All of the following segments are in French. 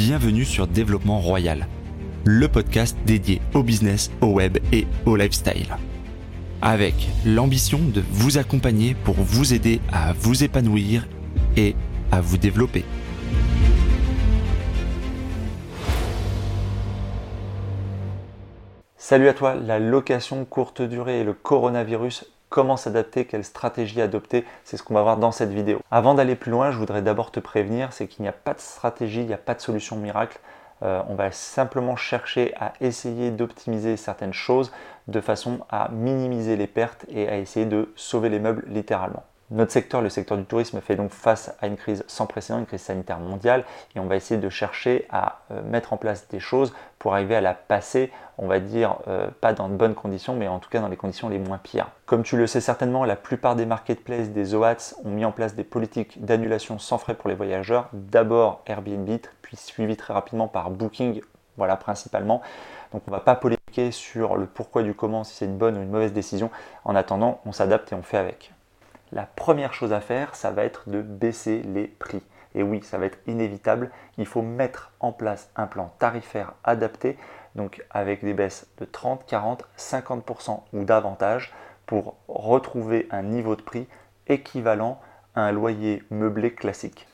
bienvenue sur Développement Royal, le podcast dédié au business, au web et au lifestyle. Avec l'ambition de vous accompagner pour vous aider à vous épanouir et à vous développer. Salut à toi, la location courte durée et le coronavirus comment s'adapter, quelle stratégie adopter, c'est ce qu'on va voir dans cette vidéo. Avant d'aller plus loin, je voudrais d'abord te prévenir, c'est qu'il n'y a pas de stratégie, il n'y a pas de solution miracle. Euh, on va simplement chercher à essayer d'optimiser certaines choses de façon à minimiser les pertes et à essayer de sauver les meubles littéralement. Notre secteur, le secteur du tourisme, fait donc face à une crise sans précédent, une crise sanitaire mondiale, et on va essayer de chercher à euh, mettre en place des choses pour arriver à la passer, on va dire, euh, pas dans de bonnes conditions, mais en tout cas dans les conditions les moins pires. Comme tu le sais certainement, la plupart des marketplaces, des OATS ont mis en place des politiques d'annulation sans frais pour les voyageurs. D'abord Airbnb, puis suivi très rapidement par Booking, voilà principalement. Donc on ne va pas polémiquer sur le pourquoi du comment, si c'est une bonne ou une mauvaise décision. En attendant, on s'adapte et on fait avec la première chose à faire, ça va être de baisser les prix. Et oui, ça va être inévitable. Il faut mettre en place un plan tarifaire adapté, donc avec des baisses de 30, 40, 50% ou davantage pour retrouver un niveau de prix équivalent à un loyer meublé classique.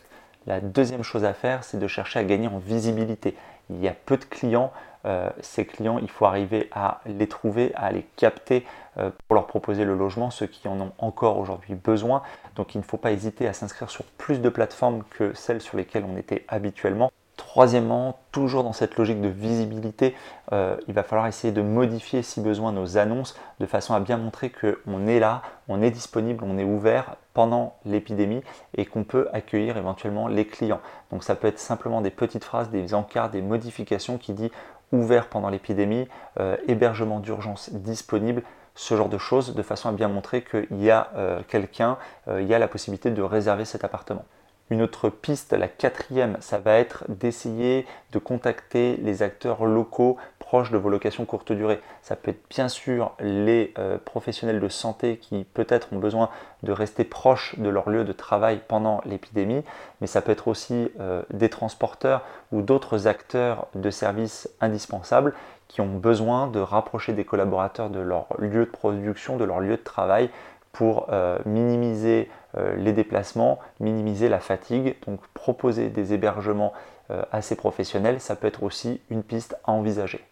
La deuxième chose à faire, c'est de chercher à gagner en visibilité. Il y a peu de clients euh, ces clients, il faut arriver à les trouver, à les capter euh, pour leur proposer le logement, ceux qui en ont encore aujourd'hui besoin. Donc il ne faut pas hésiter à s'inscrire sur plus de plateformes que celles sur lesquelles on était habituellement. Troisièmement, toujours dans cette logique de visibilité, euh, il va falloir essayer de modifier si besoin nos annonces de façon à bien montrer qu'on est là, on est disponible, on est ouvert pendant l'épidémie et qu'on peut accueillir éventuellement les clients. Donc ça peut être simplement des petites phrases, des encarts, des modifications qui disent ouvert pendant l'épidémie, euh, hébergement d'urgence disponible, ce genre de choses, de façon à bien montrer qu'il y a euh, quelqu'un, il y a la possibilité de réserver cet appartement. Une autre piste, la quatrième, ça va être d'essayer de contacter les acteurs locaux proches de vos locations courte durée. Ça peut être bien sûr les euh, professionnels de santé qui peut-être ont besoin de rester proches de leur lieu de travail pendant l'épidémie, mais ça peut être aussi euh, des transporteurs ou d'autres acteurs de services indispensables qui ont besoin de rapprocher des collaborateurs de leur lieu de production, de leur lieu de travail pour euh, minimiser les déplacements, minimiser la fatigue. Donc proposer des hébergements euh, assez professionnels, ça peut être aussi une piste à envisager.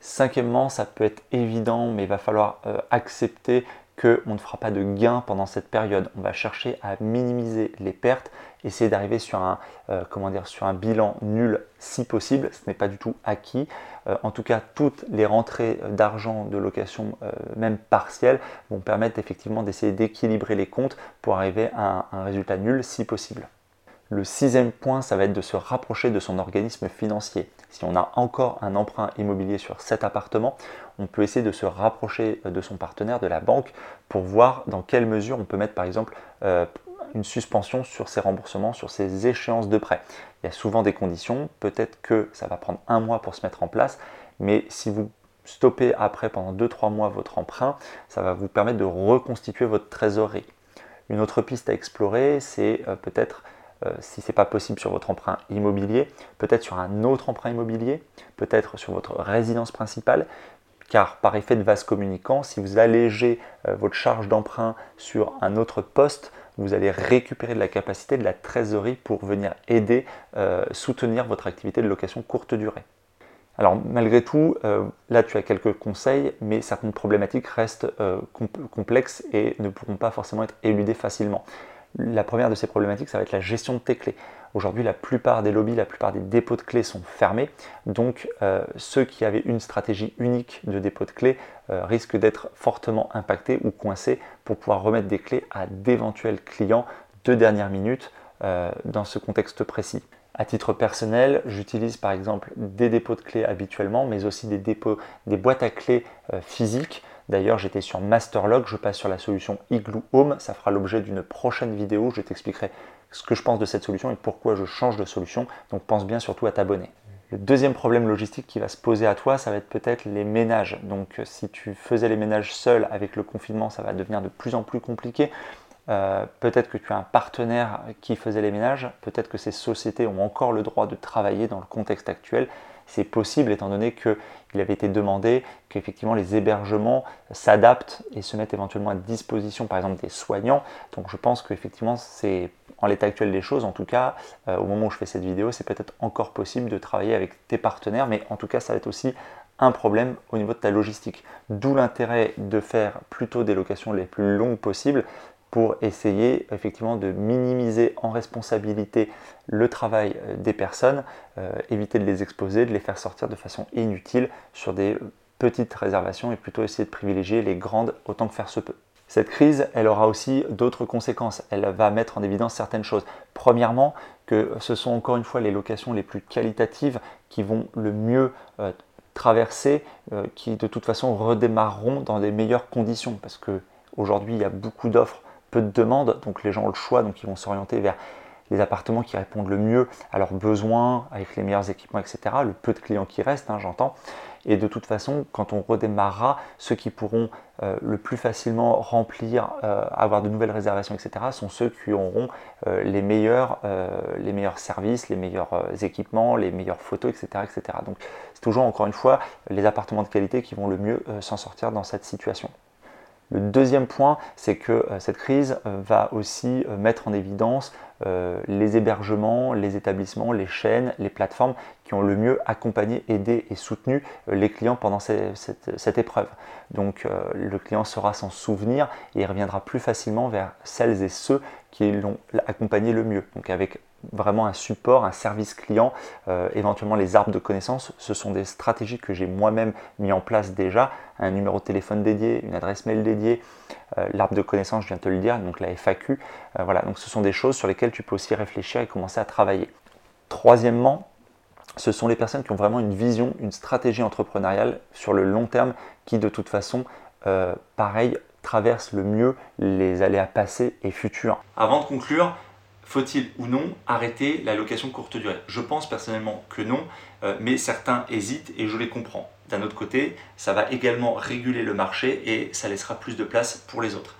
Cinquièmement, ça peut être évident, mais il va falloir accepter qu'on ne fera pas de gain pendant cette période. On va chercher à minimiser les pertes, essayer d'arriver sur un, un bilan nul si possible. Ce n'est pas du tout acquis. Euh, en tout cas, toutes les rentrées d'argent de location, euh, même partielles, vont permettre effectivement d'essayer d'équilibrer les comptes pour arriver à un, résultat nul si possible. Le sixième point, ça va être de se rapprocher de son organisme financier. Si on a encore un emprunt immobilier sur cet appartement, on peut essayer de se rapprocher de son partenaire, de la banque, pour voir dans quelle mesure on peut mettre par exemple euh, une suspension sur ses remboursements, sur ses échéances de prêt. Il y a souvent des conditions, peut-être que ça va prendre un mois pour se mettre en place, mais si vous stoppez après pendant 2-3 mois votre emprunt, ça va vous permettre de reconstituer votre trésorerie. Une autre piste à explorer, c'est euh, peut-être, euh, si ce n'est pas possible sur votre emprunt immobilier, peut-être sur un autre emprunt immobilier, peut-être sur votre résidence principale, car par effet de vase communicant, si vous allégez euh, votre charge d'emprunt sur un autre poste, vous allez récupérer de la capacité de la trésorerie pour venir aider, euh, soutenir votre activité de location courte durée. Alors malgré tout, là tu as quelques conseils, mais certaines problématiques restent complexes et ne pourront pas forcément être éludées facilement. La première de ces problématiques, ça va être la gestion de tes clés. Aujourd'hui, la plupart des lobbies, la plupart des dépôts de clés sont fermés. Donc, euh, ceux qui avaient une stratégie unique de dépôt de clés euh, risquent d'être fortement impactés ou coincés pour pouvoir remettre des clés à d'éventuels clients de dernière minute euh, dans ce contexte précis. À titre personnel, j'utilise par exemple des dépôts de clés habituellement, mais aussi des dépôts, des boîtes à clés physiques D'ailleurs, j'étais sur Masterlog, je passe sur la solution Igloo Home. Ça fera l'objet d'une prochaine vidéo. Je t'expliquerai ce que je pense de cette solution et pourquoi je change de solution. Donc pense bien surtout à t'abonner. Le deuxième problème logistique qui va se poser à toi, ça va être peut-être les ménages. Donc si tu faisais les ménages seuls avec le confinement, ça va devenir de plus en plus compliqué. euh, peut-être que tu as un partenaire qui faisait les ménages, peut-être que ces sociétés ont encore le droit de travailler dans le contexte actuel. C'est possible étant donné qu'il avait été demandé qu'effectivement les hébergements s'adaptent et se mettent éventuellement à disposition par exemple des soignants. Donc je pense qu'effectivement c'est en l'état actuel des choses, en tout cas euh, au moment où je fais cette vidéo, c'est peut-être encore possible de travailler avec tes partenaires, mais en tout cas ça va être aussi un problème au niveau de ta logistique. D'où l'intérêt de faire plutôt des locations les plus longues possibles pour essayer effectivement de minimiser en responsabilité le travail euh, des personnes, euh, éviter de les exposer, de les faire sortir de façon inutile sur des petites réservations et plutôt essayer de privilégier les grandes autant que faire se peut. Cette crise, elle aura aussi d'autres conséquences. Elle va mettre en évidence certaines choses. Premièrement, que ce sont encore une fois les locations les plus qualitatives qui vont le mieux euh, traverser, qui de toute façon redémarreront dans des meilleures conditions. Parce qu'aujourd'hui, il y a beaucoup d'offres peu de demandes, donc les gens ont le choix, donc ils vont s'orienter vers les appartements qui répondent le mieux à leurs besoins, avec les meilleurs équipements, etc. Le peu de clients qui restent, hein, j'entends. Et de toute façon, quand on redémarrera, ceux qui pourront euh, le plus facilement remplir, euh, avoir de nouvelles réservations, etc., sont ceux qui auront euh, les, meilleurs, les meilleurs services, les meilleurs équipements, les meilleures photos, etc. etc. Donc c'est toujours, encore une fois, les appartements de qualité qui vont le mieux s'en sortir dans cette situation. Le deuxième point, c'est que euh, cette crise euh, va aussi euh, mettre en évidence les hébergements, les établissements, les chaînes, les plateformes qui ont le mieux accompagné, aidé et soutenu les clients pendant cette, épreuve. Donc le client saura s'en souvenir et reviendra plus facilement vers celles et ceux qui l'ont accompagné le mieux. Vraiment un support, un service client, euh, éventuellement les arbres de connaissances. Ce sont des stratégies que j'ai moi-même mis en place déjà. Un numéro de téléphone dédié, une adresse mail dédiée, euh, l'arbre de connaissances, je viens de te le dire, donc la FAQ. Euh, voilà, donc ce sont des choses sur lesquelles tu peux aussi réfléchir et commencer à travailler. Troisièmement, ce sont les personnes qui ont vraiment une vision, une stratégie entrepreneuriale sur le long terme qui de toute façon, pareil, traversent le mieux les aléas passés et futurs. Avant de conclure, faut-il ou non arrêter la location courte durée? Je pense personnellement que non, euh, mais certains hésitent et je les comprends. D'un autre côté, ça va également réguler le marché et ça laissera plus de place pour les autres.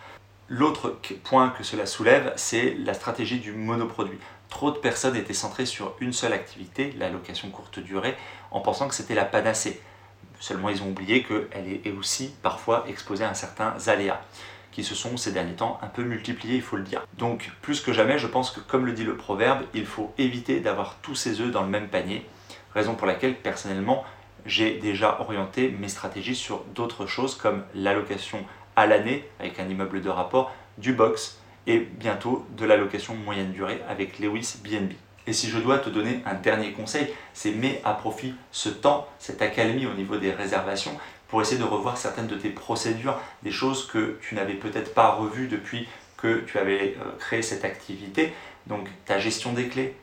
L'autre point que cela soulève, c'est la stratégie du monoproduit. Trop de personnes étaient centrées sur une seule activité, la location courte durée, en pensant que c'était la panacée. Seulement, ils ont oublié qu'elle est aussi parfois exposée à certains aléas qui se sont ces derniers temps un peu multipliés, il faut le dire. Donc plus que jamais, je pense que comme le dit le proverbe, il faut éviter d'avoir tous ses œufs dans le même panier, raison pour laquelle personnellement j'ai déjà orienté mes stratégies sur d'autres choses comme l'allocation à l'année avec un immeuble de rapport, du box et bientôt de l'allocation moyenne durée avec Lewis BNB. Et si je dois te donner un dernier conseil, c'est mets à profit ce temps, cette accalmie au niveau des réservations pour essayer de revoir certaines de tes procédures, des choses que tu n'avais peut-être pas revues depuis que tu avais euh, créé cette activité. Donc ta gestion des clés,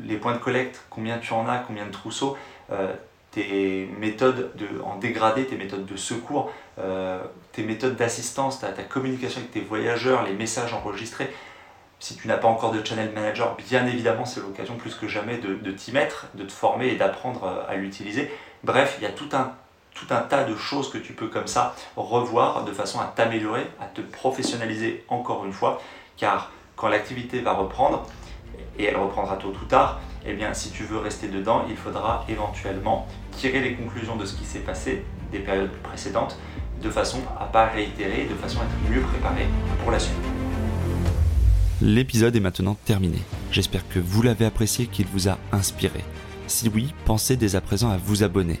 les points de collecte, combien tu en as, combien de trousseaux, euh, tes méthodes de, en dégradé, tes méthodes de secours, euh, tes méthodes d'assistance, ta, communication avec tes voyageurs, les messages enregistrés. Si tu n'as pas encore de channel manager, bien évidemment, c'est l'occasion plus que jamais de, de t'y mettre, de te former et d'apprendre à l'utiliser. Bref, il y a tout un tout un tas de choses que tu peux comme ça revoir de façon à t'améliorer, à te professionnaliser encore une fois, car quand l'activité va reprendre, et elle reprendra tôt ou tard, eh bien si tu veux rester dedans, il faudra éventuellement tirer les conclusions de ce qui s'est passé des périodes précédentes, de façon à pas réitérer, de façon à être mieux préparé pour la suite. L'épisode est maintenant terminé. J'espère que vous l'avez apprécié, qu'il vous a inspiré. Si oui, pensez dès à présent à vous abonner